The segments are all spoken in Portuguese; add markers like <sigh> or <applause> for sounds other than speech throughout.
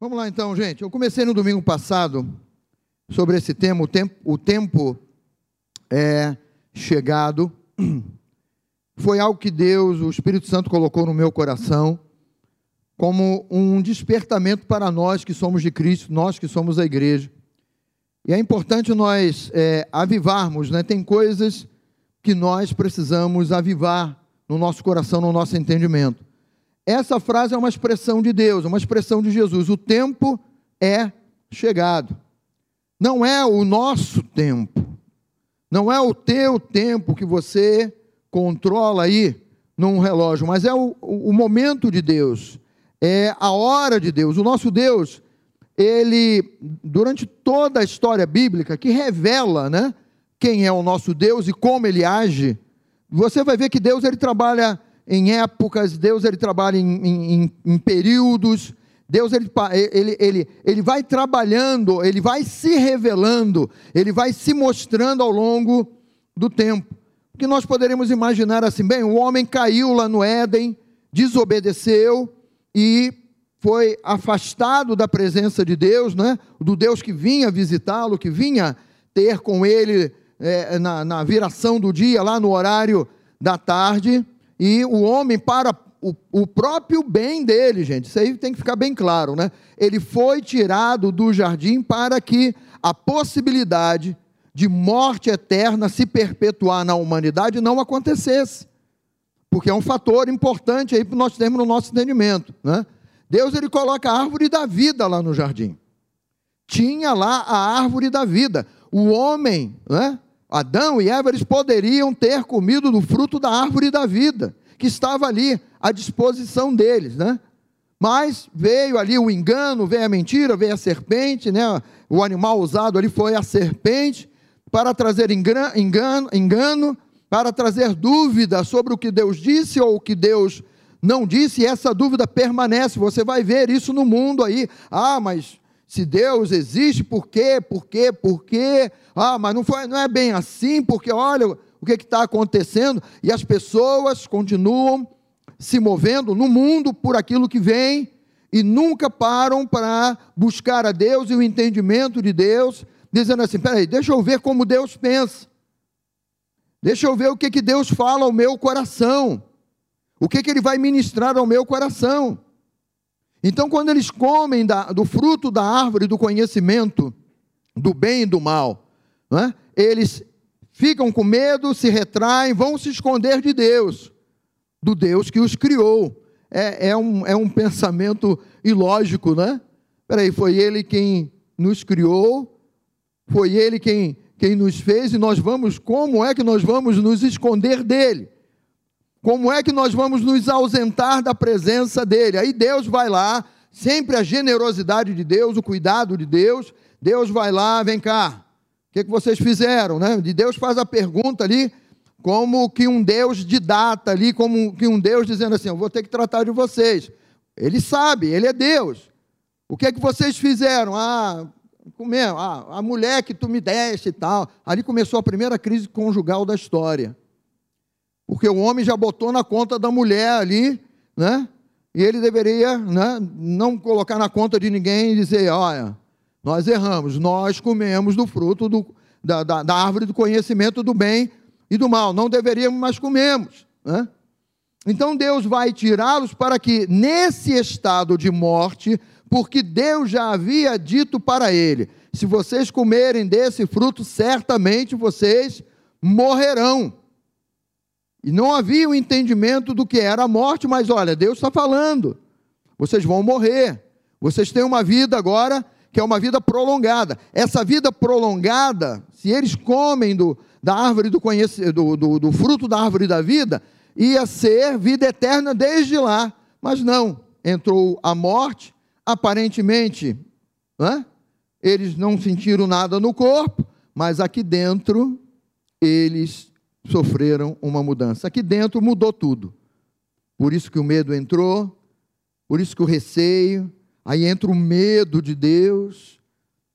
Vamos lá então, gente. Eu comecei no domingo passado sobre esse tema, o tempo, o tempo é chegado. <clears throat> Foi algo que Deus, o Espírito Santo, colocou no meu coração como um despertamento para nós que somos de Cristo, nós que somos a igreja. E é importante nós é, avivarmos, né? Tem coisas que nós precisamos avivar no nosso coração, no nosso entendimento. Essa frase é uma expressão de Deus, uma expressão de Jesus. O tempo é chegado. Não é o nosso tempo. Não é o teu tempo que você controla aí num relógio, mas é o, o momento de Deus. É a hora de Deus. O nosso Deus, ele, durante toda a história bíblica, que revela, né, quem é o nosso Deus e como ele age, você vai ver que Deus ele trabalha em épocas, Deus ele trabalha em, em, em períodos, Deus ele, ele, ele, ele vai trabalhando, ele vai se revelando, ele vai se mostrando ao longo do tempo. Que nós poderíamos imaginar assim, bem, o homem caiu lá no Éden, desobedeceu e foi afastado da presença de Deus, né? do Deus que vinha visitá-lo, que vinha ter com ele é, na, na viração do dia, lá no horário da tarde e o homem, para o, o, próprio bem dele, gente, isso aí tem que ficar bem claro, né? Ele foi tirado do jardim para que a possibilidade de morte eterna se perpetuar na humanidade não acontecesse. Porque é um fator importante aí para nós termos no nosso entendimento, né? Deus ele coloca a árvore da vida lá no jardim. Tinha lá a árvore da vida. O homem, né? Adão e Eva eles poderiam ter comido do fruto da árvore da vida, que estava ali à disposição deles, né? Mas veio ali o engano, veio a mentira, veio a serpente, né? O animal usado ali foi a serpente para trazer engano, engano, para trazer dúvida sobre o que Deus disse ou o que Deus não disse, e essa dúvida permanece. Você vai ver isso no mundo aí. Ah, mas se Deus existe, por quê? Por quê? Por quê? Ah, mas não, foi, não é bem assim, porque olha o que está acontecendo, e as pessoas continuam se movendo no mundo por aquilo que vem e nunca param para buscar a Deus e o entendimento de Deus, dizendo assim: peraí, deixa eu ver como Deus pensa, deixa eu ver o que, que Deus fala ao meu coração, o que, que Ele vai ministrar ao meu coração. Então, quando eles comem da, do fruto da árvore do conhecimento do bem e do mal, é? eles ficam com medo, se retraem, vão se esconder de Deus, do Deus que os criou. É, é, um, é um pensamento ilógico, né? Peraí, foi Ele quem nos criou, foi Ele quem, quem nos fez, e nós vamos, como é que nós vamos nos esconder dele? Como é que nós vamos nos ausentar da presença dele? Aí Deus vai lá, sempre a generosidade de Deus, o cuidado de Deus. Deus vai lá, vem cá. O que, que vocês fizeram, né? De Deus faz a pergunta ali, como que um Deus de data ali, como que um Deus dizendo assim: Eu vou ter que tratar de vocês. Ele sabe, ele é Deus. O que é que vocês fizeram? Ah, comeu, ah, a mulher que tu me deste e tal. Ali começou a primeira crise conjugal da história porque o homem já botou na conta da mulher ali, né? E ele deveria né, não colocar na conta de ninguém e dizer: olha, nós erramos, nós comemos do fruto do, da, da, da, árvore do conhecimento do bem e do mal, não deveríamos, mas comemos. Né? Então Deus vai tirá-los para que, nesse estado de morte, porque Deus já havia dito para ele: se vocês comerem desse fruto, certamente vocês morrerão. E não havia o um entendimento do que era a morte, mas olha, Deus está falando. Vocês vão morrer. Vocês têm uma vida agora que é uma vida prolongada. Essa vida prolongada, se eles comem do, da árvore do, conhecimento, do, do, do fruto da árvore da vida, ia ser vida eterna desde lá. Mas não, entrou a morte, aparentemente, né? eles não sentiram nada no corpo, mas aqui dentro eles sofreram uma mudança. Aqui dentro mudou tudo. Por isso que o medo entrou, por isso que o receio, aí entra o medo de Deus,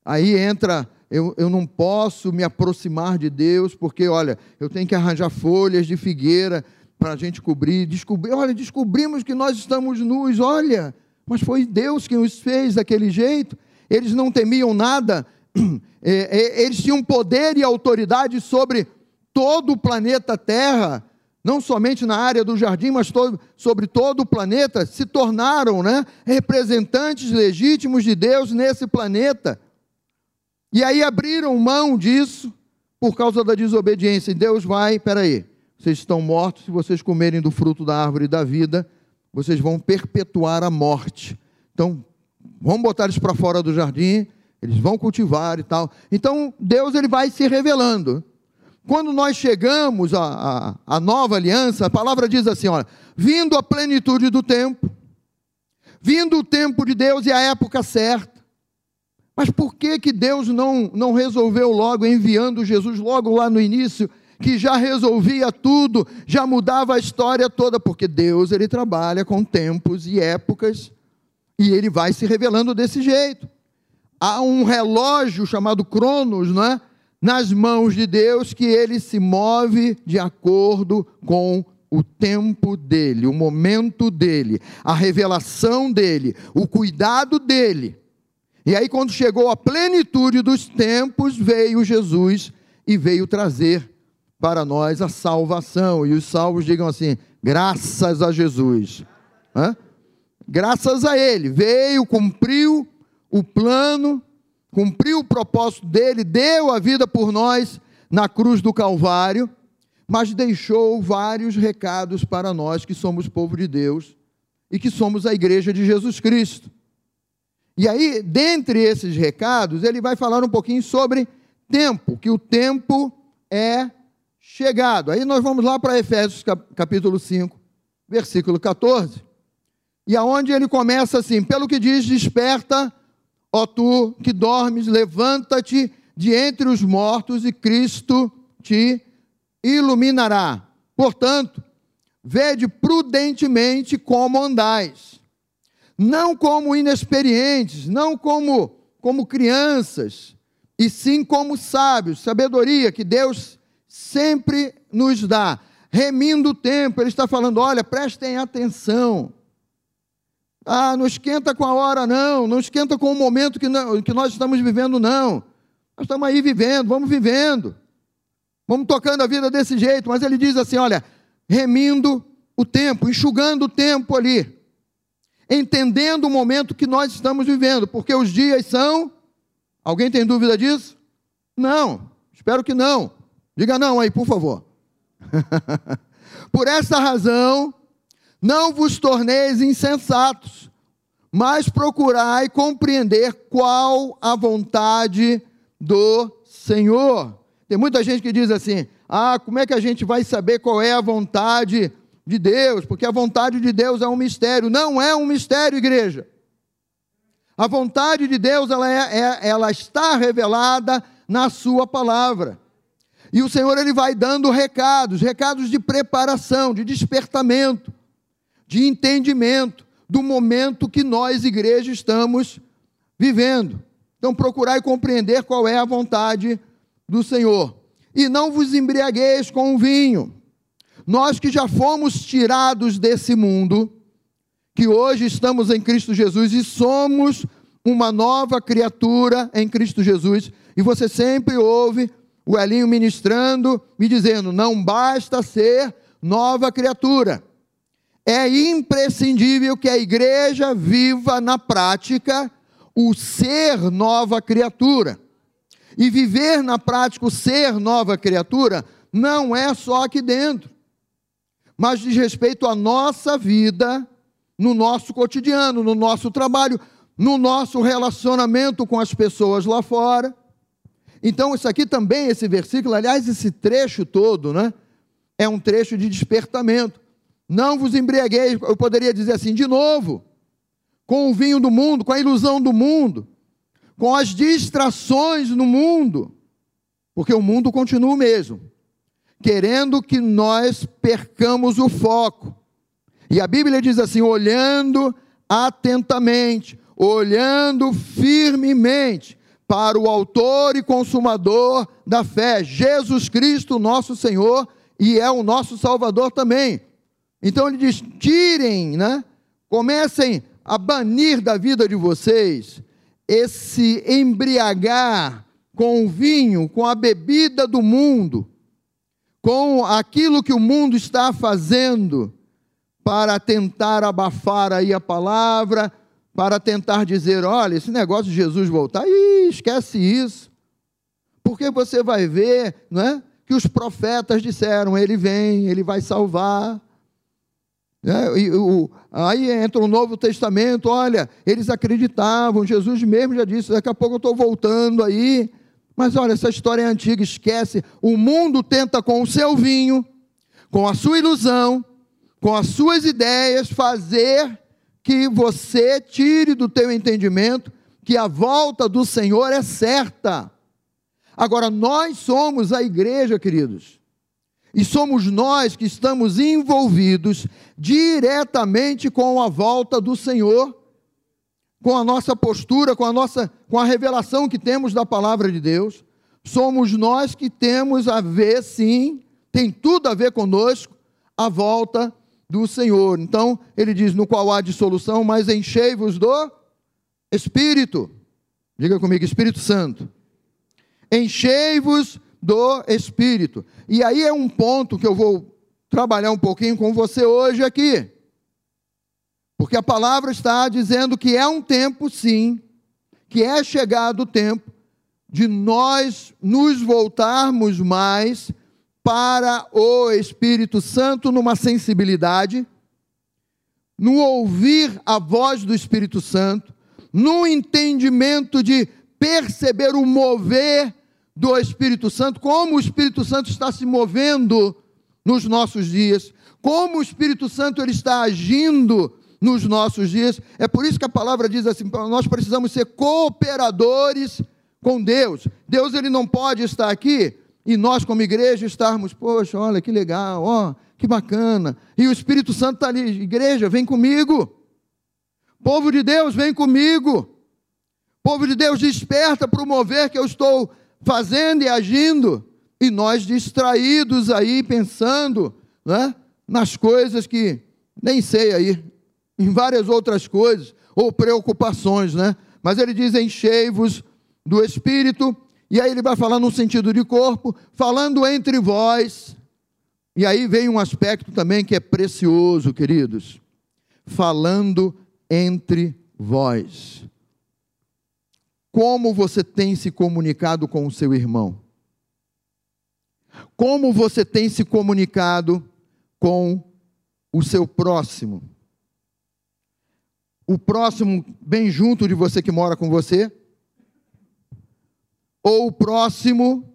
aí entra, eu, eu não posso me aproximar de Deus, porque, olha, eu tenho que arranjar folhas de figueira para a gente cobrir. Descobrir, olha, descobrimos que nós estamos nus, olha, mas foi Deus quem os fez daquele jeito. Eles não temiam nada, <clears throat> é, é, eles tinham poder e autoridade sobre todo o planeta Terra, não somente na área do jardim, mas todo, sobre todo o planeta, se tornaram né, representantes legítimos de Deus nesse planeta. E aí abriram mão disso por causa da desobediência. E Deus vai, peraí, vocês estão mortos se vocês comerem do fruto da árvore da vida, vocês vão perpetuar a morte. Então, vamos botar eles para fora do jardim, eles vão cultivar e tal. Então, Deus ele vai se revelando. Quando nós chegamos à, à, à nova aliança, a palavra diz assim: olha, vindo a plenitude do tempo, vindo o tempo de Deus e a época certa. Mas por que, que Deus não, não resolveu logo, enviando Jesus logo lá no início, que já resolvia tudo, já mudava a história toda? Porque Deus ele trabalha com tempos e épocas e ele vai se revelando desse jeito. Há um relógio chamado Cronos, não é? Nas mãos de Deus que ele se move de acordo com o tempo dele, o momento dele, a revelação dele, o cuidado dele. E aí, quando chegou a plenitude dos tempos, veio Jesus e veio trazer para nós a salvação. E os salvos digam assim: graças a Jesus. Hã? Graças a Ele, veio, cumpriu o plano cumpriu o propósito dele, deu a vida por nós na cruz do Calvário, mas deixou vários recados para nós que somos povo de Deus e que somos a igreja de Jesus Cristo. E aí, dentre esses recados, ele vai falar um pouquinho sobre tempo, que o tempo é chegado. Aí nós vamos lá para Efésios capítulo 5, versículo 14. E aonde ele começa assim: pelo que diz, desperta Ó tu que dormes, levanta-te de entre os mortos e Cristo te iluminará. Portanto, vede prudentemente como andais, não como inexperientes, não como como crianças, e sim como sábios, sabedoria que Deus sempre nos dá. Remindo o tempo, ele está falando: olha, prestem atenção. Ah, não esquenta com a hora, não. Não esquenta com o momento que, não, que nós estamos vivendo, não. Nós estamos aí vivendo, vamos vivendo. Vamos tocando a vida desse jeito. Mas ele diz assim: olha, remindo o tempo, enxugando o tempo ali. Entendendo o momento que nós estamos vivendo. Porque os dias são. Alguém tem dúvida disso? Não. Espero que não. Diga não aí, por favor. <laughs> por essa razão não vos torneis insensatos, mas procurai compreender qual a vontade do Senhor. Tem muita gente que diz assim: ah, como é que a gente vai saber qual é a vontade de Deus? Porque a vontade de Deus é um mistério. Não é um mistério, igreja. A vontade de Deus ela, é, é, ela está revelada na Sua palavra. E o Senhor ele vai dando recados, recados de preparação, de despertamento de entendimento do momento que nós, igreja, estamos vivendo. Então, procurai compreender qual é a vontade do Senhor. E não vos embriagueis com o vinho. Nós que já fomos tirados desse mundo, que hoje estamos em Cristo Jesus e somos uma nova criatura em Cristo Jesus, e você sempre ouve o Elinho ministrando, me dizendo: não basta ser nova criatura é imprescindível que a igreja viva na prática o ser nova criatura. E viver na prática o ser nova criatura não é só aqui dentro, mas diz respeito à nossa vida, no nosso cotidiano, no nosso trabalho, no nosso relacionamento com as pessoas lá fora. Então, isso aqui também, esse versículo, aliás, esse trecho todo, né? É um trecho de despertamento. Não vos embriagueis, eu poderia dizer assim, de novo, com o vinho do mundo, com a ilusão do mundo, com as distrações no mundo, porque o mundo continua o mesmo, querendo que nós percamos o foco. E a Bíblia diz assim: olhando atentamente, olhando firmemente para o Autor e Consumador da fé, Jesus Cristo, nosso Senhor, e é o nosso Salvador também. Então ele diz: tirem, né? Comecem a banir da vida de vocês esse embriagar com o vinho, com a bebida do mundo, com aquilo que o mundo está fazendo para tentar abafar aí a palavra, para tentar dizer, olha, esse negócio de Jesus voltar, ih, esquece isso. Porque você vai ver, não é? Que os profetas disseram, ele vem, ele vai salvar. É, e, o, aí entra o Novo Testamento, olha, eles acreditavam, Jesus mesmo já disse, daqui a pouco eu estou voltando aí. Mas olha, essa história é antiga, esquece. O mundo tenta com o seu vinho, com a sua ilusão, com as suas ideias, fazer que você tire do teu entendimento que a volta do Senhor é certa. Agora, nós somos a igreja, queridos, e somos nós que estamos envolvidos diretamente com a volta do Senhor, com a nossa postura, com a nossa, com a revelação que temos da palavra de Deus. Somos nós que temos a ver, sim, tem tudo a ver conosco, a volta do Senhor. Então, ele diz: no qual há dissolução, mas enchei-vos do Espírito. Diga comigo, Espírito Santo enchei-vos do Espírito. E aí é um ponto que eu vou trabalhar um pouquinho com você hoje aqui. Porque a palavra está dizendo que é um tempo, sim, que é chegado o tempo de nós nos voltarmos mais para o Espírito Santo numa sensibilidade, no ouvir a voz do Espírito Santo, no entendimento de perceber o mover do Espírito Santo, como o Espírito Santo está se movendo nos nossos dias, como o Espírito Santo ele está agindo nos nossos dias. É por isso que a palavra diz assim: nós precisamos ser cooperadores com Deus. Deus ele não pode estar aqui e nós como igreja estarmos, poxa, olha que legal, ó, que bacana. E o Espírito Santo está ali, igreja, vem comigo. Povo de Deus, vem comigo. Povo de Deus, desperta para o mover que eu estou fazendo e agindo. E nós distraídos aí, pensando né, nas coisas que nem sei aí, em várias outras coisas, ou preocupações, né? Mas ele diz: enchei-vos do Espírito, e aí ele vai falar no sentido de corpo, falando entre vós. E aí vem um aspecto também que é precioso, queridos. Falando entre vós. Como você tem se comunicado com o seu irmão? Como você tem se comunicado com o seu próximo? O próximo bem junto de você que mora com você? Ou o próximo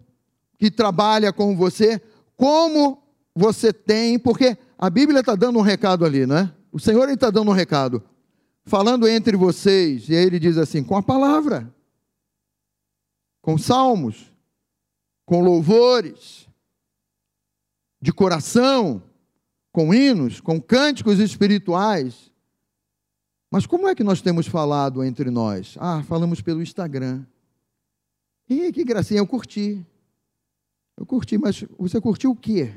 que trabalha com você? Como você tem, porque a Bíblia está dando um recado ali, não é? O Senhor está dando um recado, falando entre vocês, e aí ele diz assim: com a palavra com salmos, com louvores, de coração, com hinos, com cânticos espirituais. Mas como é que nós temos falado entre nós? Ah, falamos pelo Instagram. E que gracinha, eu curti. Eu curti, mas você curtiu o quê?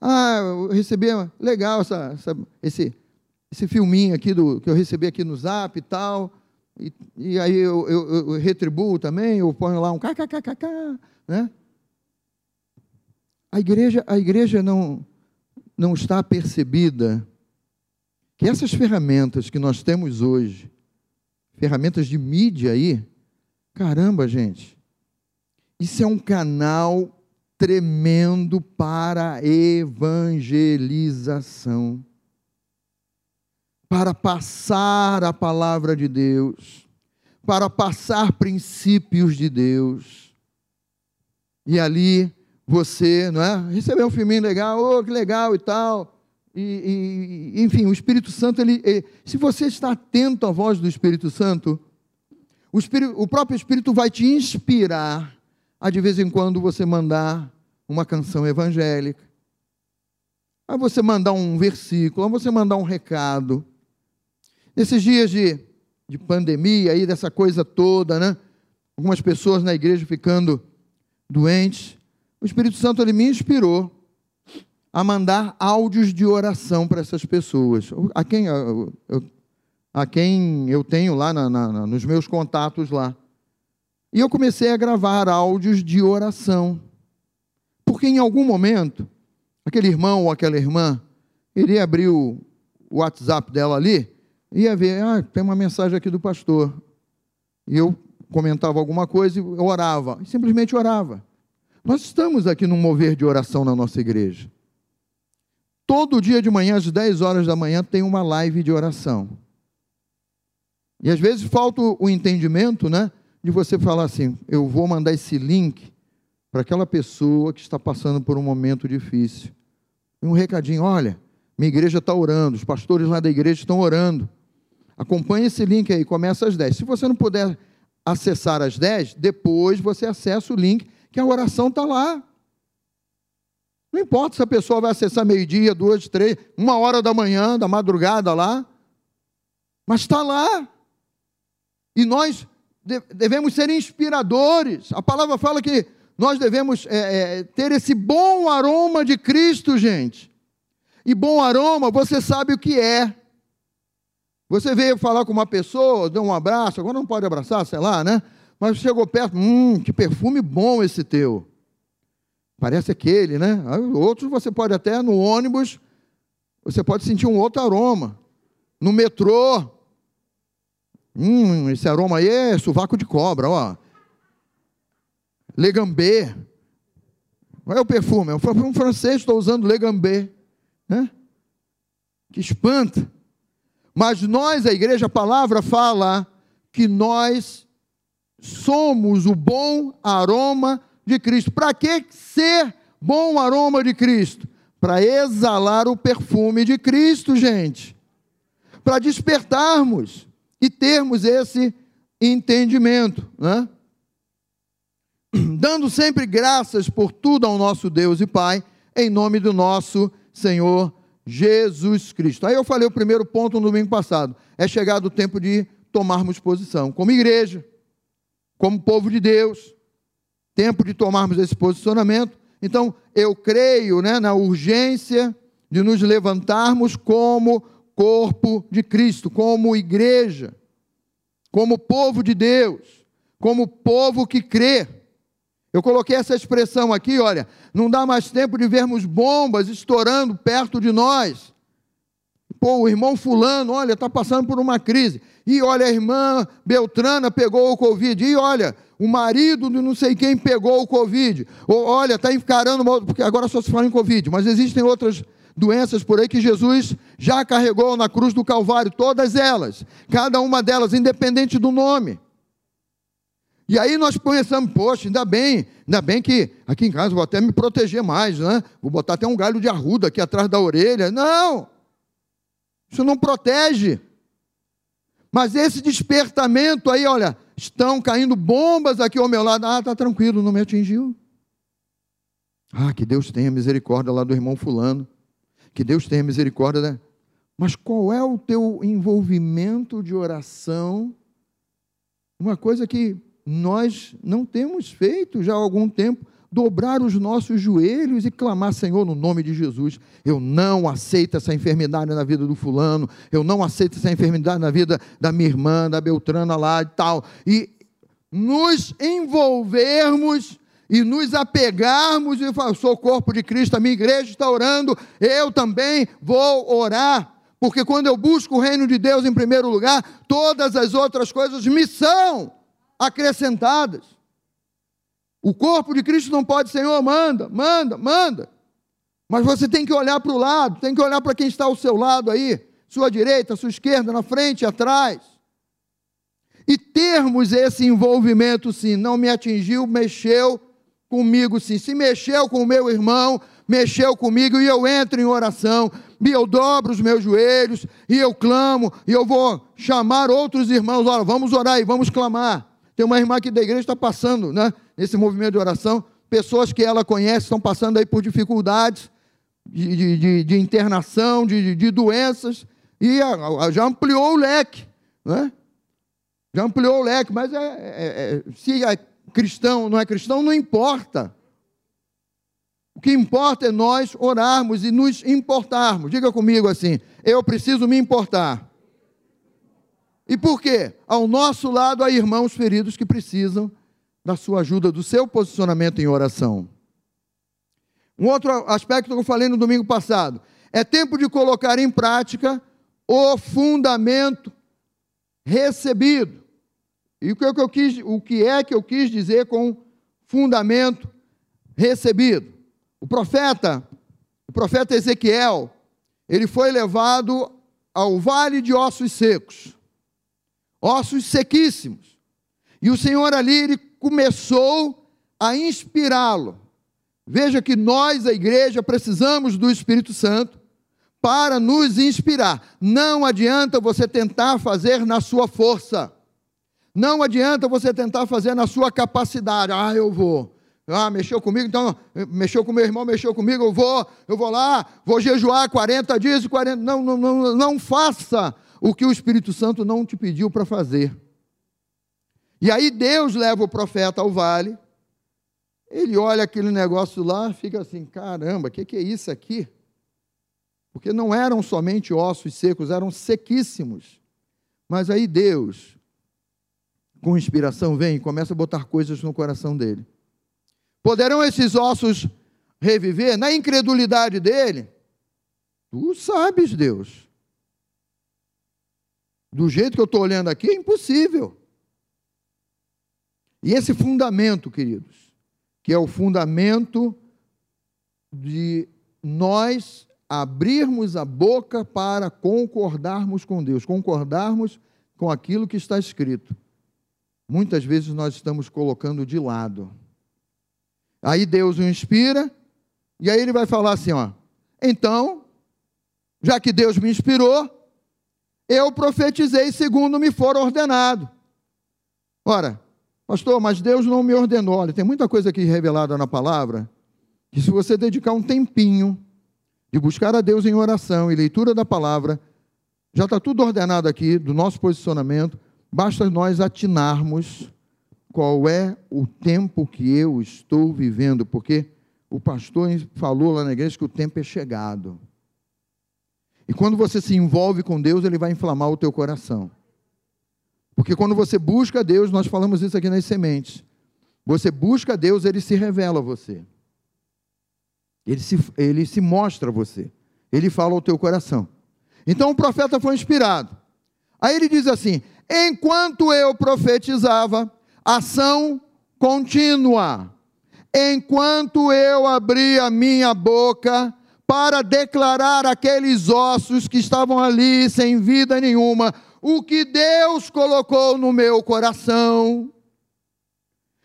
Ah, eu recebi, legal essa, essa, esse, esse filminho aqui do, que eu recebi aqui no Zap e tal e, e aí eu, eu, eu, retribuo também, eu ponho lá um kkkk, né? A igreja, a igreja não, não está percebida que essas ferramentas que nós temos hoje, ferramentas de mídia aí, caramba, gente, isso é um canal tremendo para evangelização para passar a palavra de Deus, para passar princípios de Deus. E ali você, não é? Recebeu um filminho legal, oh, que legal e tal. E, e, enfim, o Espírito Santo, ele, ele, se você está atento à voz do Espírito Santo, o, Espírito, o próprio Espírito vai te inspirar a de vez em quando você mandar uma canção evangélica, a você mandar um versículo, a você mandar um recado. Nesses dias de, de pandemia, aí, dessa coisa toda, né? Algumas pessoas na igreja ficando doentes. O Espírito Santo ele me inspirou a mandar áudios de oração para essas pessoas. A quem eu, a quem eu tenho lá na, na, nos meus contatos lá. E eu comecei a gravar áudios de oração. Porque em algum momento, aquele irmão ou aquela irmã iria abrir o WhatsApp dela ali, ia ver, ah, tem uma mensagem aqui do pastor. E eu comentava alguma coisa e orava, simplesmente orava. Nós estamos aqui num mover de oração na nossa igreja. Todo dia de manhã, às 10 horas da manhã, tem uma live de oração. E às vezes falta o entendimento, né? De você falar assim: eu vou mandar esse link para aquela pessoa que está passando por um momento difícil. Um recadinho: olha, minha igreja está orando, os pastores lá da igreja estão orando. Acompanhe esse link aí, começa às 10. Se você não puder acessar às 10, depois você acessa o link, que a oração está lá. Não importa se a pessoa vai acessar meio-dia, duas, três, uma hora da manhã, da madrugada lá, mas está lá. E nós devemos ser inspiradores. A palavra fala que nós devemos é, é, ter esse bom aroma de Cristo, gente. E bom aroma, você sabe o que é. Você veio falar com uma pessoa, deu um abraço, agora não pode abraçar, sei lá, né? Mas chegou perto, hum, que perfume bom esse teu. Parece aquele, né? Outros você pode até no ônibus, você pode sentir um outro aroma. No metrô, Hum, esse aroma aí é sovaco de cobra, ó. Legambé. Olha o perfume, é um francês, estou usando Legambé. Né? Que espanta. Mas nós, a igreja, a palavra fala que nós somos o bom aroma de Cristo. Para que ser bom aroma de Cristo? Para exalar o perfume de Cristo, gente. Para despertarmos e termos esse entendimento, né? <clears throat> Dando sempre graças por tudo ao nosso Deus e Pai, em nome do nosso Senhor Jesus Cristo. Aí eu falei o primeiro ponto no domingo passado: é chegado o tempo de tomarmos posição, como igreja, como povo de Deus, tempo de tomarmos esse posicionamento. Então, eu creio né, na urgência de nos levantarmos como corpo de Cristo, como igreja, como povo de Deus, como povo que crê. Eu coloquei essa expressão aqui, olha, não dá mais tempo de vermos bombas estourando perto de nós. Pô, o irmão fulano, olha, está passando por uma crise. E olha, a irmã Beltrana pegou o Covid. E olha, o marido de não sei quem pegou o Covid. Ou, olha, está encarando, porque agora só se fala em Covid, mas existem outras doenças por aí que Jesus já carregou na cruz do Calvário, todas elas, cada uma delas, independente do nome. E aí nós pensamos, poxa, ainda bem, ainda bem que aqui em casa vou até me proteger mais, né? Vou botar até um galho de arruda aqui atrás da orelha. Não! Isso não protege. Mas esse despertamento aí, olha, estão caindo bombas aqui ao meu lado. Ah, tá tranquilo, não me atingiu. Ah, que Deus tenha misericórdia lá do irmão fulano. Que Deus tenha misericórdia, né? Mas qual é o teu envolvimento de oração? Uma coisa que nós não temos feito já há algum tempo, dobrar os nossos joelhos e clamar, Senhor, no nome de Jesus, eu não aceito essa enfermidade na vida do fulano, eu não aceito essa enfermidade na vida da minha irmã, da Beltrana lá e tal. E nos envolvermos e nos apegarmos e falar, sou o corpo de Cristo, a minha igreja está orando, eu também vou orar. Porque quando eu busco o reino de Deus em primeiro lugar, todas as outras coisas me são acrescentadas. O corpo de Cristo não pode, Senhor, manda, manda, manda. Mas você tem que olhar para o lado, tem que olhar para quem está ao seu lado aí, sua direita, sua esquerda, na frente, atrás. E termos esse envolvimento, sim, não me atingiu, mexeu, comigo sim. Se mexeu com o meu irmão, mexeu comigo e eu entro em oração, e eu dobro os meus joelhos, e eu clamo, e eu vou chamar outros irmãos, olha, vamos orar e vamos clamar. Tem uma irmã aqui da igreja que está passando, né, nesse movimento de oração, pessoas que ela conhece estão passando aí por dificuldades de, de, de internação, de, de, doenças, e já ampliou o leque, né? Já ampliou o leque, mas é, é, é, se é cristão, não é cristão, não importa. O que importa é nós orarmos e nos importarmos. Diga comigo assim: eu preciso me importar. E por quê? Ao nosso lado há irmãos feridos que precisam da sua ajuda, do seu posicionamento em oração. Um outro aspecto que eu falei no domingo passado: é tempo de colocar em prática o fundamento recebido. E o que, é que eu quis, o que é que eu quis dizer com fundamento recebido? O profeta, o profeta Ezequiel, ele foi levado ao vale de ossos secos, ossos sequíssimos. E o Senhor ali ele começou a inspirá-lo. Veja que nós, a igreja, precisamos do Espírito Santo para nos inspirar. Não adianta você tentar fazer na sua força. Não adianta você tentar fazer na sua capacidade. Ah, eu vou. Ah, mexeu comigo, então, mexeu com meu irmão, mexeu comigo, eu vou, eu vou lá, vou jejuar 40 dias e 40. Não, não, não, não faça o que o Espírito Santo não te pediu para fazer. E aí Deus leva o profeta ao vale, ele olha aquele negócio lá, fica assim: caramba, o que, que é isso aqui? Porque não eram somente ossos secos, eram sequíssimos. Mas aí Deus, com inspiração, vem e começa a botar coisas no coração dele. Poderão esses ossos reviver? Na incredulidade dele, tu sabes, Deus. Do jeito que eu estou olhando aqui, é impossível. E esse fundamento, queridos, que é o fundamento de nós abrirmos a boca para concordarmos com Deus, concordarmos com aquilo que está escrito. Muitas vezes nós estamos colocando de lado. Aí Deus o inspira, e aí ele vai falar assim: ó, então, já que Deus me inspirou, eu profetizei segundo me for ordenado. Ora, pastor, mas Deus não me ordenou. Olha, tem muita coisa aqui revelada na palavra, que se você dedicar um tempinho de buscar a Deus em oração e leitura da palavra, já está tudo ordenado aqui do nosso posicionamento, basta nós atinarmos qual é o tempo que eu estou vivendo, porque o pastor falou lá na igreja que o tempo é chegado. E quando você se envolve com Deus, ele vai inflamar o teu coração. Porque quando você busca Deus, nós falamos isso aqui nas sementes. Você busca Deus, ele se revela a você. Ele se, ele se mostra a você. Ele fala ao teu coração. Então o profeta foi inspirado. Aí ele diz assim: Enquanto eu profetizava, ação contínua. Enquanto eu abri a minha boca para declarar aqueles ossos que estavam ali sem vida nenhuma, o que Deus colocou no meu coração.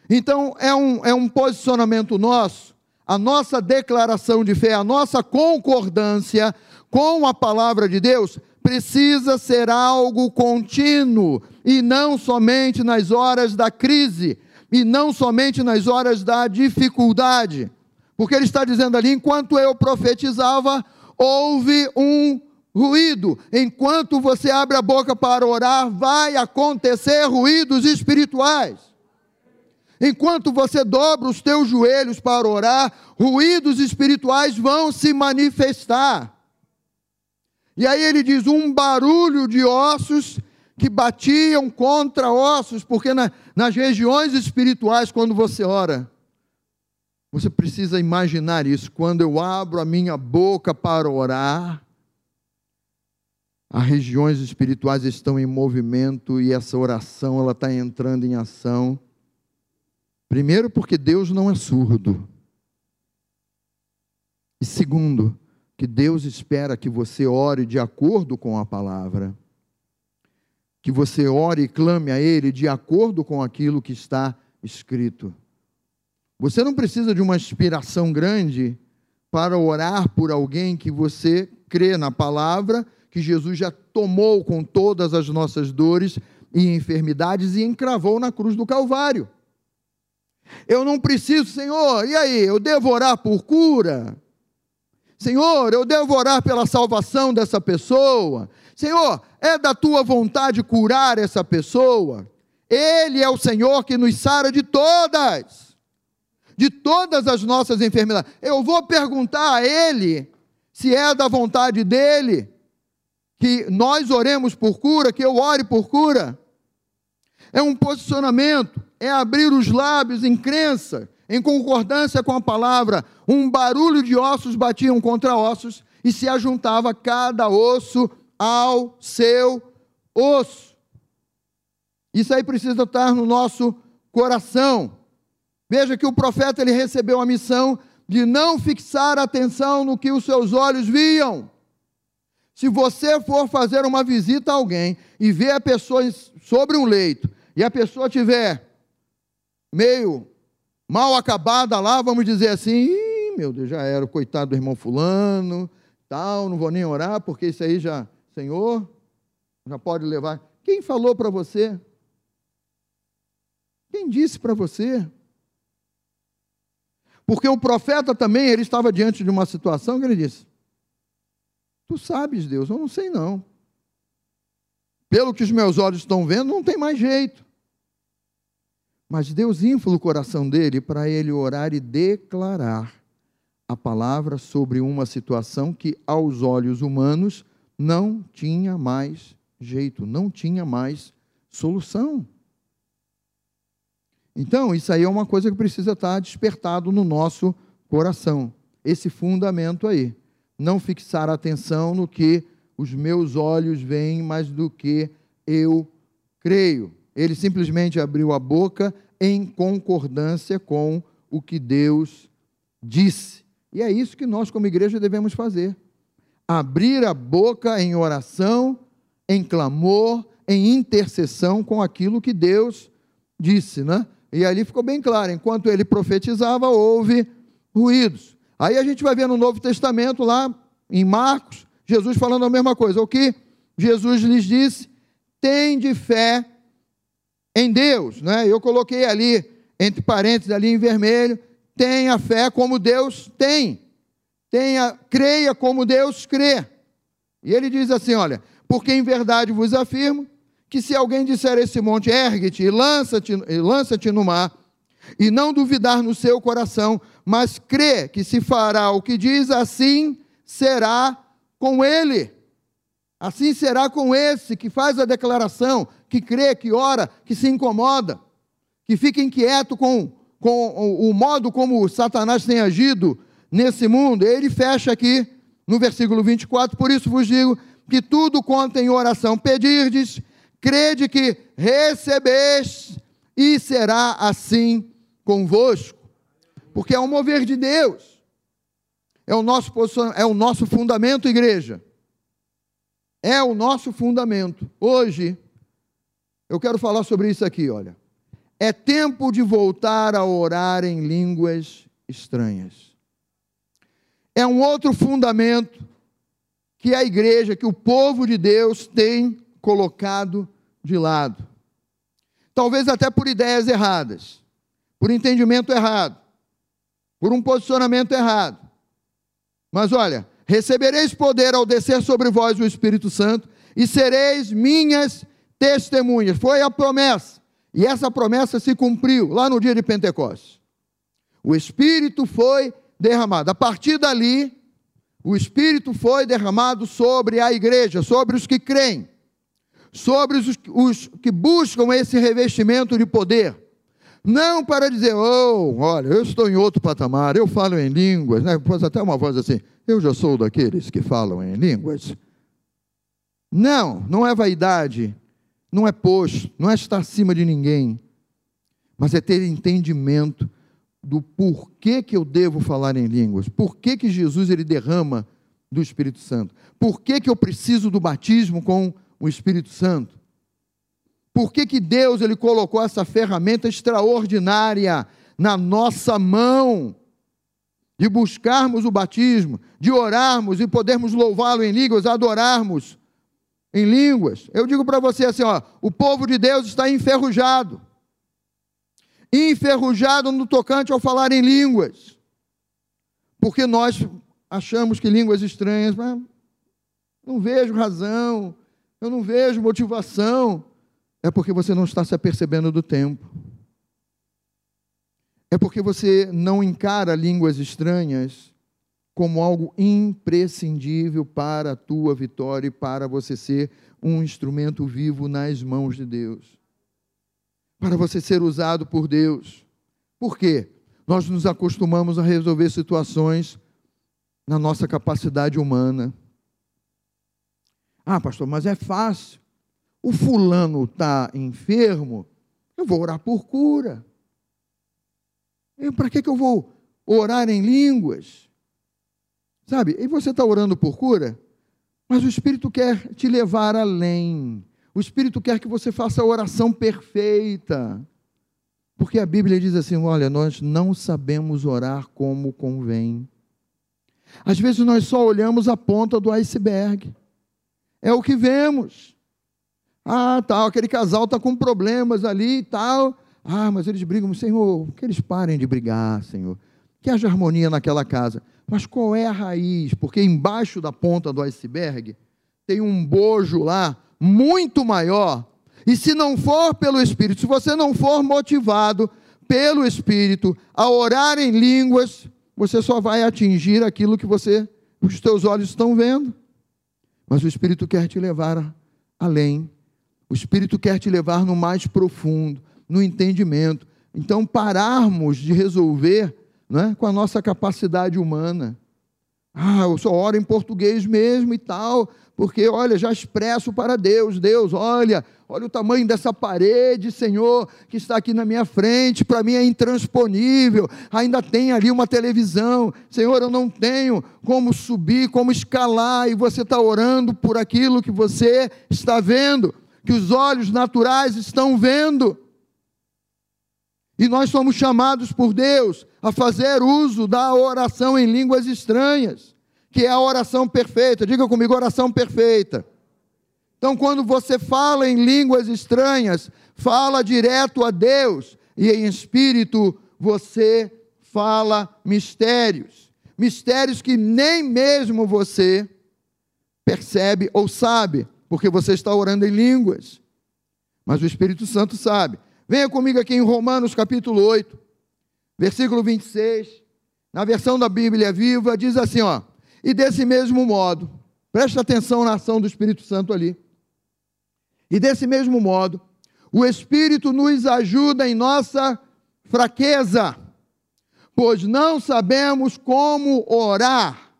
Então, é um, é um posicionamento nosso, a nossa declaração de fé, a nossa concordância com a palavra de Deus precisa ser algo contínuo e não somente nas horas da crise e não somente nas horas da dificuldade. Porque ele está dizendo ali: enquanto eu profetizava, houve um ruído. Enquanto você abre a boca para orar, vai acontecer ruídos espirituais. Enquanto você dobra os teus joelhos para orar, ruídos espirituais vão se manifestar. E aí ele diz: um barulho de ossos que batiam contra ossos, porque na, nas regiões espirituais, quando você ora, você precisa imaginar isso. Quando eu abro a minha boca para orar, as regiões espirituais estão em movimento e essa oração ela está entrando em ação. Primeiro, porque Deus não é surdo. E segundo, que Deus espera que você ore de acordo com a palavra, que você ore e clame a Ele de acordo com aquilo que está escrito. Você não precisa de uma inspiração grande para orar por alguém que você crê na palavra, que Jesus já tomou com todas as nossas dores e enfermidades e encravou na cruz do Calvário. Eu não preciso, Senhor, e aí, eu devo orar por cura? Senhor, eu devo orar pela salvação dessa pessoa. Senhor, é da tua vontade curar essa pessoa. Ele é o Senhor que nos sara de todas. De todas as nossas enfermidades. Eu vou perguntar a Ele se é da vontade dEle que nós oremos por cura, que eu ore por cura. É um posicionamento, é abrir os lábios em crença, em concordância com a palavra. Um barulho de ossos batiam contra ossos e se ajuntava cada osso ao seu osso. Isso aí precisa estar no nosso coração. Veja que o profeta ele recebeu a missão de não fixar atenção no que os seus olhos viam. Se você for fazer uma visita a alguém e ver a pessoa sobre um leito e a pessoa tiver meio mal acabada lá, vamos dizer assim, meu Deus, já era o coitado do irmão fulano, tal, não vou nem orar porque isso aí já, Senhor, já pode levar. Quem falou para você? Quem disse para você? Porque o profeta também, ele estava diante de uma situação que ele disse: Tu sabes, Deus, eu não sei não. Pelo que os meus olhos estão vendo, não tem mais jeito. Mas Deus infla o coração dele para ele orar e declarar a palavra sobre uma situação que, aos olhos humanos, não tinha mais jeito, não tinha mais solução. Então, isso aí é uma coisa que precisa estar despertado no nosso coração. Esse fundamento aí. Não fixar atenção no que os meus olhos veem, mas do que eu creio. Ele simplesmente abriu a boca em concordância com o que Deus disse. E é isso que nós, como igreja, devemos fazer: abrir a boca em oração, em clamor, em intercessão com aquilo que Deus disse, né? E ali ficou bem claro: enquanto ele profetizava, houve ruídos. Aí a gente vai ver no Novo Testamento, lá em Marcos, Jesus falando a mesma coisa. O que Jesus lhes disse? Tem de fé em Deus. Né? Eu coloquei ali, entre parênteses, ali em vermelho, tenha fé como Deus tem. Tenha, creia como Deus crê. E ele diz assim: olha, porque em verdade vos afirmo que se alguém disser esse monte, ergue-te e lança-te lança no mar, e não duvidar no seu coração, mas crê que se fará o que diz, assim será com ele. Assim será com esse que faz a declaração, que crê, que ora, que se incomoda, que fica inquieto com, com o modo como Satanás tem agido nesse mundo. Ele fecha aqui no versículo 24: Por isso vos digo que tudo quanto em oração pedirdes, crede que recebeste, e será assim convosco. Porque é o mover de Deus. É o nosso é o nosso fundamento, igreja. É o nosso fundamento. Hoje eu quero falar sobre isso aqui, olha. É tempo de voltar a orar em línguas estranhas. É um outro fundamento que a igreja, que o povo de Deus tem colocado de lado. Talvez até por ideias erradas, por entendimento errado, por um posicionamento errado. Mas olha, recebereis poder ao descer sobre vós o Espírito Santo e sereis minhas testemunhas. Foi a promessa. E essa promessa se cumpriu lá no dia de Pentecostes. O Espírito foi derramado. A partir dali, o Espírito foi derramado sobre a igreja, sobre os que creem sobre os, os que buscam esse revestimento de poder. Não para dizer, oh, olha, eu estou em outro patamar, eu falo em línguas, né? Pode até uma voz assim, eu já sou daqueles que falam em línguas. Não, não é vaidade, não é posto, não é estar acima de ninguém, mas é ter entendimento do porquê que eu devo falar em línguas, por que, Jesus ele derrama do Espírito Santo, por que, que eu preciso do batismo com o Espírito Santo. Por que, que Deus ele colocou essa ferramenta extraordinária na nossa mão? De buscarmos o batismo, de orarmos e podermos louvá-lo em línguas, adorarmos em línguas. Eu digo para você assim, ó, o povo de Deus está enferrujado. Enferrujado no tocante ao falar em línguas. Porque nós achamos que línguas estranhas, mas não vejo razão, eu não vejo motivação. É porque você não está se apercebendo do tempo. é porque você não encara línguas estranhas como algo imprescindível para a tua vitória e para você ser um instrumento vivo nas mãos de Deus. Para você ser usado por Deus. Por quê? Nós nos acostumamos a resolver situações na nossa capacidade humana. Ah, pastor, mas é fácil. O fulano está enfermo, eu vou orar por cura. Para que, que eu vou orar em línguas? Sabe? E você está orando por cura, mas o Espírito quer te levar além. O Espírito quer que você faça a oração perfeita. Porque a Bíblia diz assim: olha, nós não sabemos orar como convém. Às vezes nós só olhamos a ponta do iceberg. É o que vemos. Ah, tal, aquele casal está com problemas ali e tal. Ah, mas eles brigam, Senhor, que eles parem de brigar, Senhor. Que haja harmonia naquela casa. Mas qual é a raiz? Porque embaixo da ponta do iceberg tem um bojo lá muito maior. E se não for pelo Espírito, se você não for motivado pelo Espírito a orar em línguas, você só vai atingir aquilo que você, os teus olhos estão vendo. Mas o Espírito quer te levar além. O Espírito quer te levar no mais profundo, no entendimento. Então, pararmos de resolver né, com a nossa capacidade humana. Ah, eu só oro em português mesmo e tal, porque, olha, já expresso para Deus: Deus, olha, olha o tamanho dessa parede, Senhor, que está aqui na minha frente, para mim é intransponível. Ainda tem ali uma televisão, Senhor, eu não tenho como subir, como escalar, e você está orando por aquilo que você está vendo, que os olhos naturais estão vendo. E nós somos chamados por Deus a fazer uso da oração em línguas estranhas que é a oração perfeita. Diga comigo, oração perfeita. Então, quando você fala em línguas estranhas, fala direto a Deus, e em espírito você fala mistérios. Mistérios que nem mesmo você percebe ou sabe, porque você está orando em línguas. Mas o Espírito Santo sabe. Venha comigo aqui em Romanos capítulo 8, versículo 26. Na versão da Bíblia viva, diz assim: ó. E desse mesmo modo, preste atenção na ação do Espírito Santo ali. E desse mesmo modo, o Espírito nos ajuda em nossa fraqueza, pois não sabemos como orar.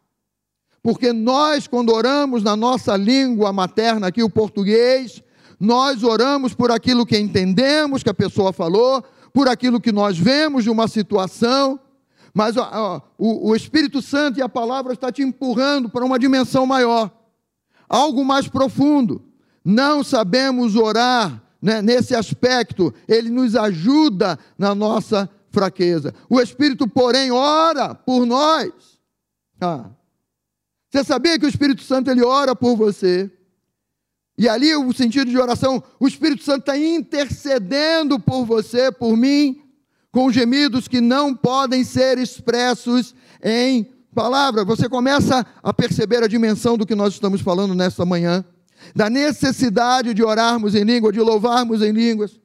Porque nós, quando oramos na nossa língua materna, aqui o português, nós oramos por aquilo que entendemos que a pessoa falou, por aquilo que nós vemos de uma situação, mas ó, o, o Espírito Santo e a palavra está te empurrando para uma dimensão maior, algo mais profundo. Não sabemos orar né, nesse aspecto, ele nos ajuda na nossa fraqueza. O Espírito, porém, ora por nós. Ah. Você sabia que o Espírito Santo ele ora por você? E ali o sentido de oração, o Espírito Santo está intercedendo por você, por mim, com gemidos que não podem ser expressos em palavra. Você começa a perceber a dimensão do que nós estamos falando nesta manhã, da necessidade de orarmos em língua, de louvarmos em línguas,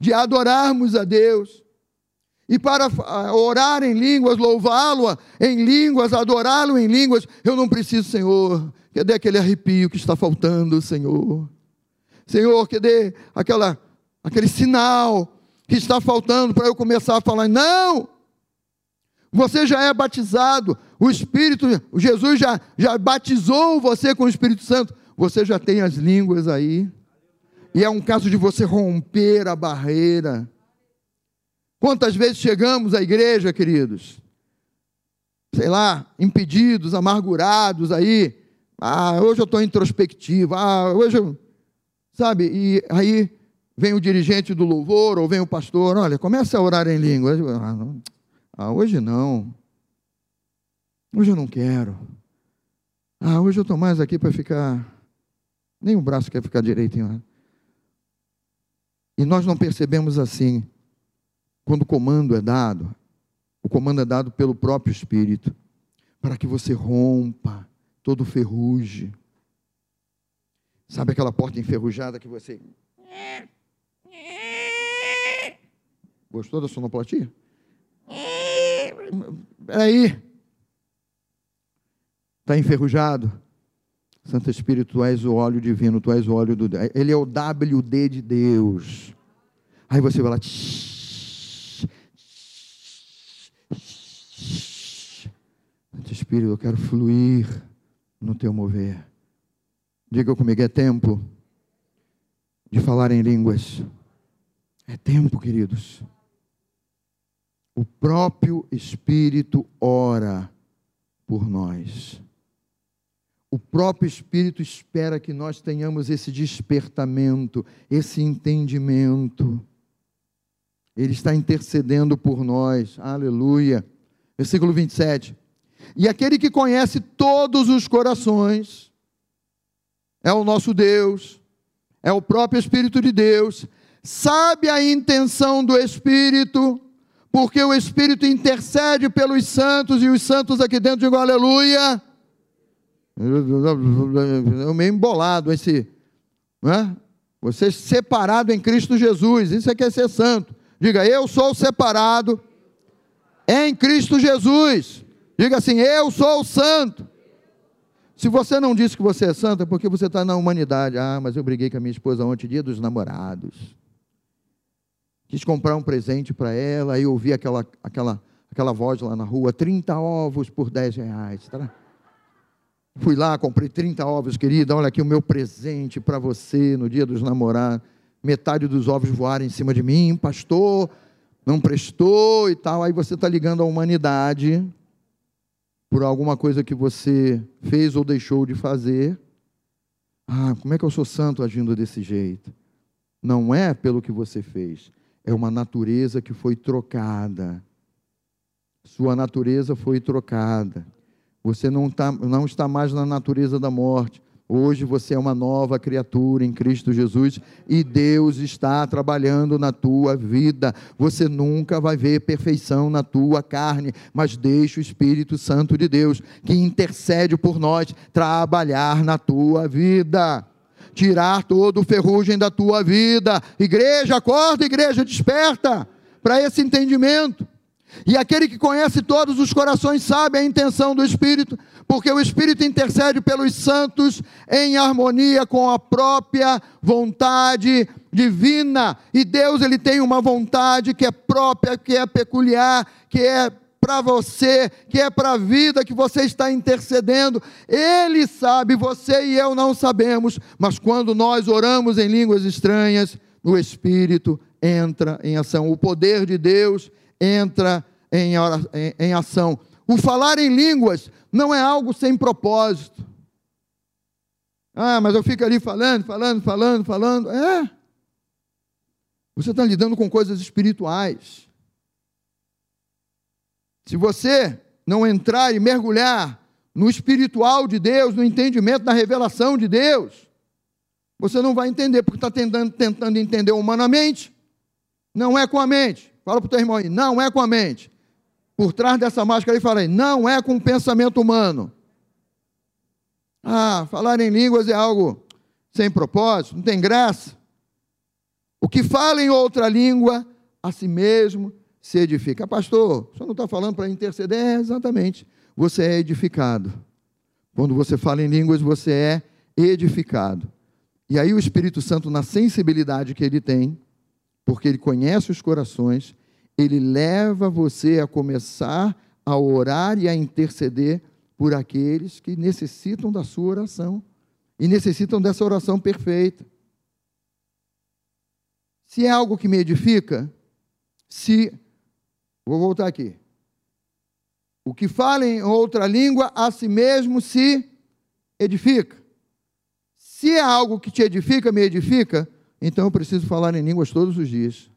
de adorarmos a Deus. E para orar em línguas, louvá-lo em línguas, adorá-lo em línguas, eu não preciso, Senhor, que dê aquele arrepio que está faltando, Senhor. Senhor, que dê aquela, aquele sinal que está faltando para eu começar a falar. Não! Você já é batizado, o Espírito, Jesus já, já batizou você com o Espírito Santo, você já tem as línguas aí, e é um caso de você romper a barreira. Quantas vezes chegamos à igreja, queridos? Sei lá, impedidos, amargurados aí. Ah, hoje eu estou introspectivo. Ah, hoje eu. Sabe? E aí vem o dirigente do louvor ou vem o pastor, olha, começa a orar em língua. Ah, ah, hoje não. Hoje eu não quero. Ah, hoje eu estou mais aqui para ficar. Nem o braço quer ficar direitinho. E nós não percebemos assim, quando o comando é dado, o comando é dado pelo próprio Espírito, para que você rompa todo ferrugem. Sabe aquela porta enferrujada que você Gostou da sonoplastia? Peraí. Está enferrujado? Santo Espírito, tu és o óleo divino, tu és o óleo do Ele é o WD de Deus. Aí você vai lá. Santo Espírito, eu quero fluir no teu mover. Diga comigo, é tempo de falar em línguas. É tempo, queridos. O próprio Espírito ora por nós. O próprio Espírito espera que nós tenhamos esse despertamento, esse entendimento. Ele está intercedendo por nós. Aleluia. Versículo 27. E aquele que conhece todos os corações é o nosso Deus, é o próprio Espírito de Deus, sabe a intenção do Espírito, porque o Espírito intercede pelos santos e os santos aqui dentro digam aleluia é meio embolado esse. Né? Você separado em Cristo Jesus, isso é que é ser santo. Diga, eu sou separado em Cristo Jesus. Diga assim, eu sou santo. Se você não disse que você é santo, é porque você está na humanidade. Ah, mas eu briguei com a minha esposa ontem, dia dos namorados. Quis comprar um presente para ela, aí ouvi aquela, aquela, aquela voz lá na rua, 30 ovos por 10 reais. Tá? Fui lá, comprei 30 ovos, querida. Olha aqui o meu presente para você no dia dos namorados. Metade dos ovos voaram em cima de mim, pastor, não prestou e tal. Aí você está ligando à humanidade por alguma coisa que você fez ou deixou de fazer. Ah, como é que eu sou santo agindo desse jeito? Não é pelo que você fez, é uma natureza que foi trocada. Sua natureza foi trocada. Você não, tá, não está mais na natureza da morte. Hoje você é uma nova criatura em Cristo Jesus e Deus está trabalhando na tua vida. Você nunca vai ver perfeição na tua carne, mas deixa o Espírito Santo de Deus, que intercede por nós, trabalhar na tua vida. Tirar todo o ferrugem da tua vida. Igreja, acorda, igreja, desperta para esse entendimento. E aquele que conhece todos os corações sabe a intenção do Espírito, porque o Espírito intercede pelos santos em harmonia com a própria vontade divina. E Deus ele tem uma vontade que é própria, que é peculiar, que é para você, que é para a vida que você está intercedendo. Ele sabe, você e eu não sabemos, mas quando nós oramos em línguas estranhas, o Espírito entra em ação. O poder de Deus entra em, em, ação. O falar em línguas não é algo sem propósito. Ah, mas eu fico ali falando, falando, falando, falando. É. Você está lidando com coisas espirituais. Se você não entrar e mergulhar no espiritual de Deus, no entendimento da revelação de Deus, você não vai entender, porque está tentando, tentando entender humanamente. Não é com a mente. Fala para o teu irmão aí, não é com a mente. Por trás dessa máscara aí, falei, não é com o pensamento humano. Ah, falar em línguas é algo sem propósito, não tem graça. O que fala em outra língua, a si mesmo se edifica. Pastor, senhor não está falando para interceder? É, exatamente. Você é edificado. Quando você fala em línguas, você é edificado. E aí o Espírito Santo, na sensibilidade que ele tem, porque ele conhece os corações, ele leva você a começar a orar e a interceder por aqueles que necessitam da sua oração e necessitam dessa oração perfeita. Se é algo que me edifica, se vou voltar aqui. O que fala em outra língua a si mesmo se edifica. Se é algo que te edifica, me edifica, então eu preciso falar em línguas todos os dias.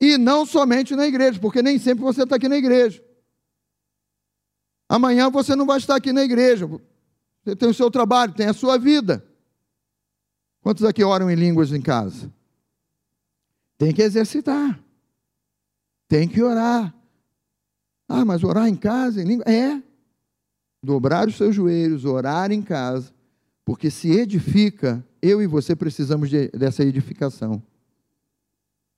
E não somente na igreja, porque nem sempre você está aqui na igreja. Amanhã você não vai estar aqui na igreja. Você tem o seu trabalho, tem a sua vida. Quantos aqui oram em línguas em casa? Tem que exercitar. Tem que orar. Ah, mas orar em casa, em língua? É. Dobrar os seus joelhos, orar em casa, porque se edifica eu e você precisamos de, dessa edificação.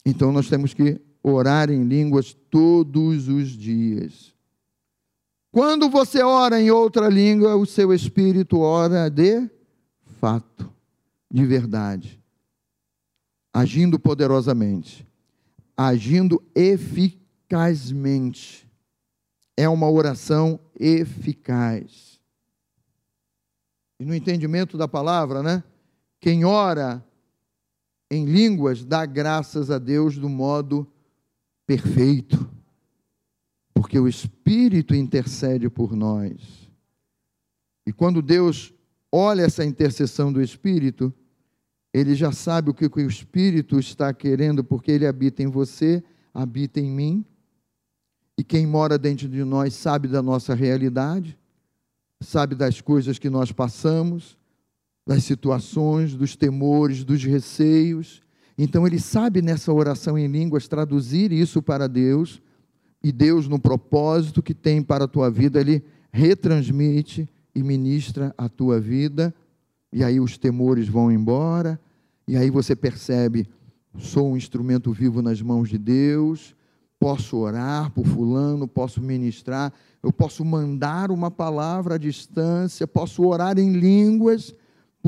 Então nós temos que orar em línguas todos os dias. Quando você ora em outra língua, o seu espírito ora de fato, de verdade, agindo poderosamente, agindo eficazmente. É uma oração eficaz. E no entendimento da palavra, né? Quem ora em línguas dá graças a Deus do modo perfeito, porque o Espírito intercede por nós. E quando Deus olha essa intercessão do Espírito, ele já sabe o que o Espírito está querendo, porque ele habita em você, habita em mim. E quem mora dentro de nós sabe da nossa realidade, sabe das coisas que nós passamos, das situações, dos temores, dos receios. Então ele sabe nessa oração em línguas traduzir isso para Deus, e Deus, no propósito que tem para a tua vida, ele retransmite e ministra a tua vida, e aí os temores vão embora, e aí você percebe: sou um instrumento vivo nas mãos de Deus, posso orar por Fulano, posso ministrar, eu posso mandar uma palavra à distância, posso orar em línguas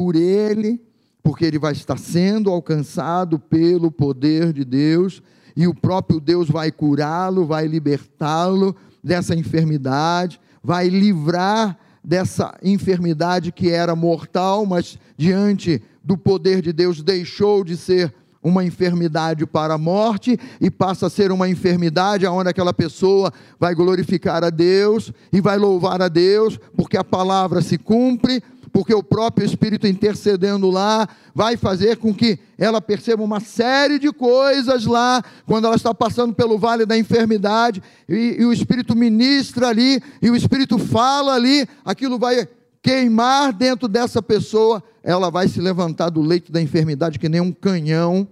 por ele, porque ele vai estar sendo alcançado pelo poder de Deus, e o próprio Deus vai curá-lo, vai libertá-lo dessa enfermidade, vai livrar dessa enfermidade que era mortal, mas diante do poder de Deus deixou de ser uma enfermidade para a morte e passa a ser uma enfermidade onde aquela pessoa vai glorificar a Deus e vai louvar a Deus, porque a palavra se cumpre, porque o próprio Espírito intercedendo lá vai fazer com que ela perceba uma série de coisas lá, quando ela está passando pelo vale da enfermidade, e, e o Espírito ministra ali, e o Espírito fala ali, aquilo vai queimar dentro dessa pessoa, ela vai se levantar do leito da enfermidade que nem um canhão,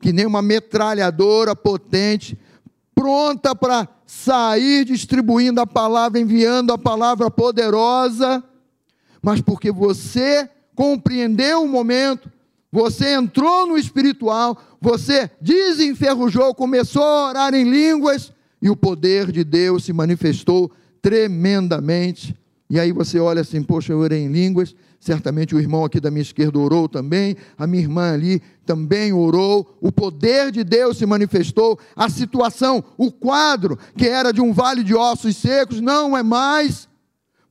que nem uma metralhadora potente, pronta para sair distribuindo a palavra, enviando a palavra poderosa mas porque você compreendeu o momento, você entrou no espiritual, você desenferrujou, começou a orar em línguas e o poder de Deus se manifestou tremendamente. E aí você olha assim, poxa, eu orei em línguas, certamente o irmão aqui da minha esquerda orou também, a minha irmã ali também orou, o poder de Deus se manifestou, a situação, o quadro que era de um vale de ossos secos, não é mais,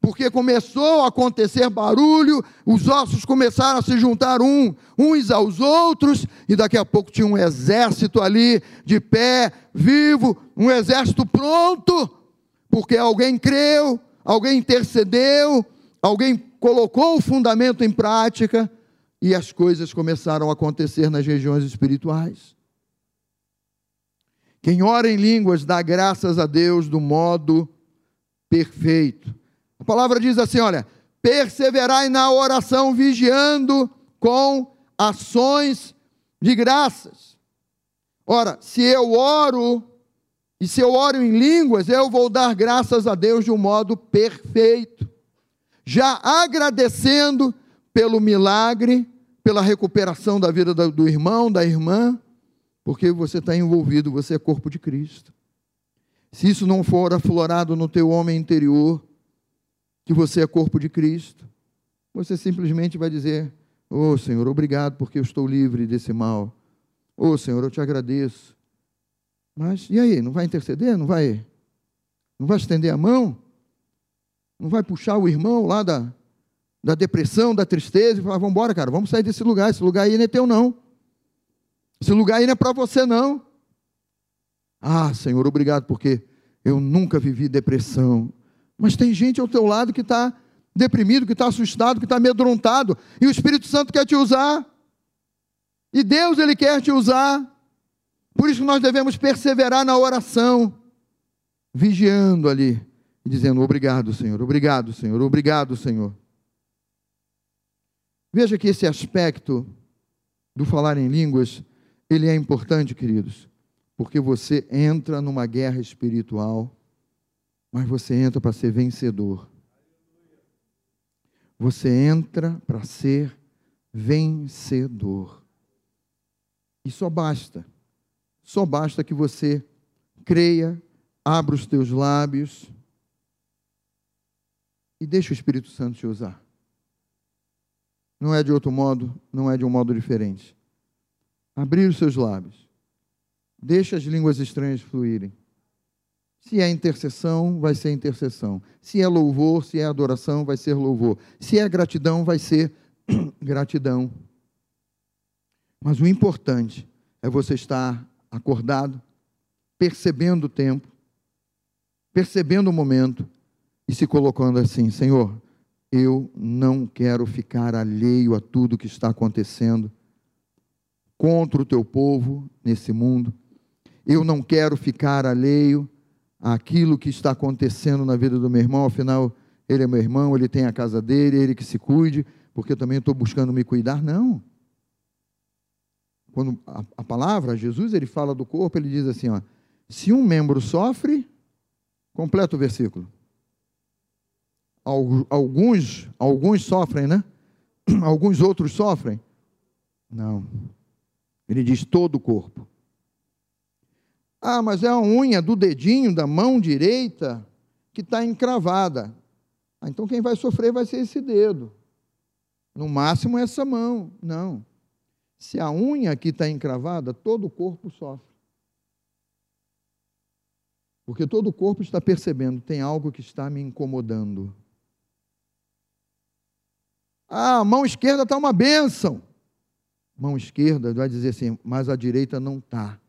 porque começou a acontecer barulho, os ossos começaram a se juntar um, uns aos outros, e daqui a pouco tinha um exército ali de pé, vivo, um exército pronto, porque alguém creu, alguém intercedeu, alguém colocou o fundamento em prática, e as coisas começaram a acontecer nas regiões espirituais. Quem ora em línguas dá graças a Deus do modo perfeito. A palavra diz assim: olha, perseverai na oração, vigiando com ações de graças. Ora, se eu oro, e se eu oro em línguas, eu vou dar graças a Deus de um modo perfeito, já agradecendo pelo milagre, pela recuperação da vida do irmão, da irmã, porque você está envolvido, você é corpo de Cristo. Se isso não for aflorado no teu homem interior, que você é corpo de Cristo, você simplesmente vai dizer: Oh Senhor, obrigado porque eu estou livre desse mal. Oh Senhor, eu te agradeço. Mas e aí? Não vai interceder? Não vai? Não vai estender a mão? Não vai puxar o irmão lá da, da depressão, da tristeza e falar: Vamos embora, cara, vamos sair desse lugar. Esse lugar aí não é teu, não. Esse lugar aí não é para você, não. Ah, Senhor, obrigado porque eu nunca vivi depressão. Mas tem gente ao teu lado que está deprimido, que está assustado, que está amedrontado, e o Espírito Santo quer te usar. E Deus, Ele quer te usar. Por isso nós devemos perseverar na oração, vigiando ali, dizendo: Obrigado, Senhor, obrigado, Senhor, obrigado, Senhor. Veja que esse aspecto do falar em línguas, ele é importante, queridos, porque você entra numa guerra espiritual mas você entra para ser vencedor. Você entra para ser vencedor. E só basta, Só basta que você creia, abra os teus lábios e deixe o Espírito Santo te usar. Não é de outro modo, não é de um modo diferente. Abrir os seus lábios. Deixa as línguas estranhas fluírem. Se é intercessão, vai ser intercessão. Se é louvor, se é adoração, vai ser louvor. Se é gratidão, vai ser <clears throat> gratidão. Mas o importante é você estar acordado, percebendo o tempo, percebendo o momento e se colocando assim: Senhor, eu não quero ficar alheio a tudo que está acontecendo contra o teu povo nesse mundo. Eu não quero ficar alheio àquilo que está acontecendo na vida do meu irmão, afinal, ele é meu irmão, ele tem a casa dele, ele que se cuide, porque eu também estou buscando me cuidar. Não quando a, a, palavra, Jesus, ele fala do corpo, ele diz assim, ó, se um membro sofre, completa o versículo. Alguns, alguns sofrem, né? <clears throat> Alguns outros sofrem? Não. Ele diz todo o corpo. Ah, mas é a unha do dedinho da mão direita que está encravada. Ah, então quem vai sofrer vai ser esse dedo. No máximo essa mão. Não. Se a unha aqui está encravada, todo o corpo sofre. Porque todo o corpo está percebendo, tem algo que está me incomodando. Ah, a mão esquerda está uma bênção. Mão esquerda vai dizer assim, mas a direita não está.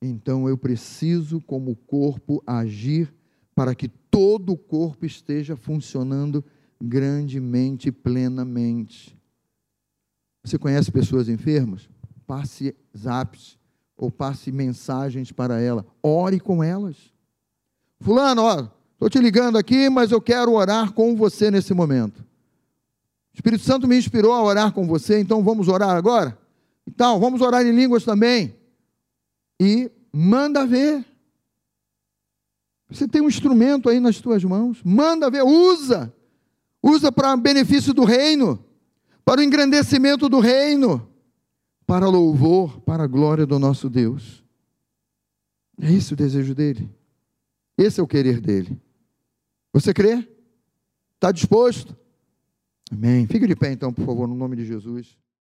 Então eu preciso, como corpo, agir para que todo o corpo esteja funcionando grandemente, plenamente. Você conhece pessoas enfermas? Passe zaps ou passe mensagens para ela. Ore com elas. Fulano, ó, estou te ligando aqui, mas eu quero orar com você nesse momento. O Espírito Santo me inspirou a orar com você, então vamos orar agora? Então, vamos orar em línguas também. E manda ver. Você tem um instrumento aí nas tuas mãos, manda ver, usa. Usa para benefício do reino para o engrandecimento do reino, para louvor, para a glória do nosso Deus. É esse o desejo dele. Esse é o querer dele. Você crê? Está disposto? Amém. Fique de pé então, por favor, no nome de Jesus.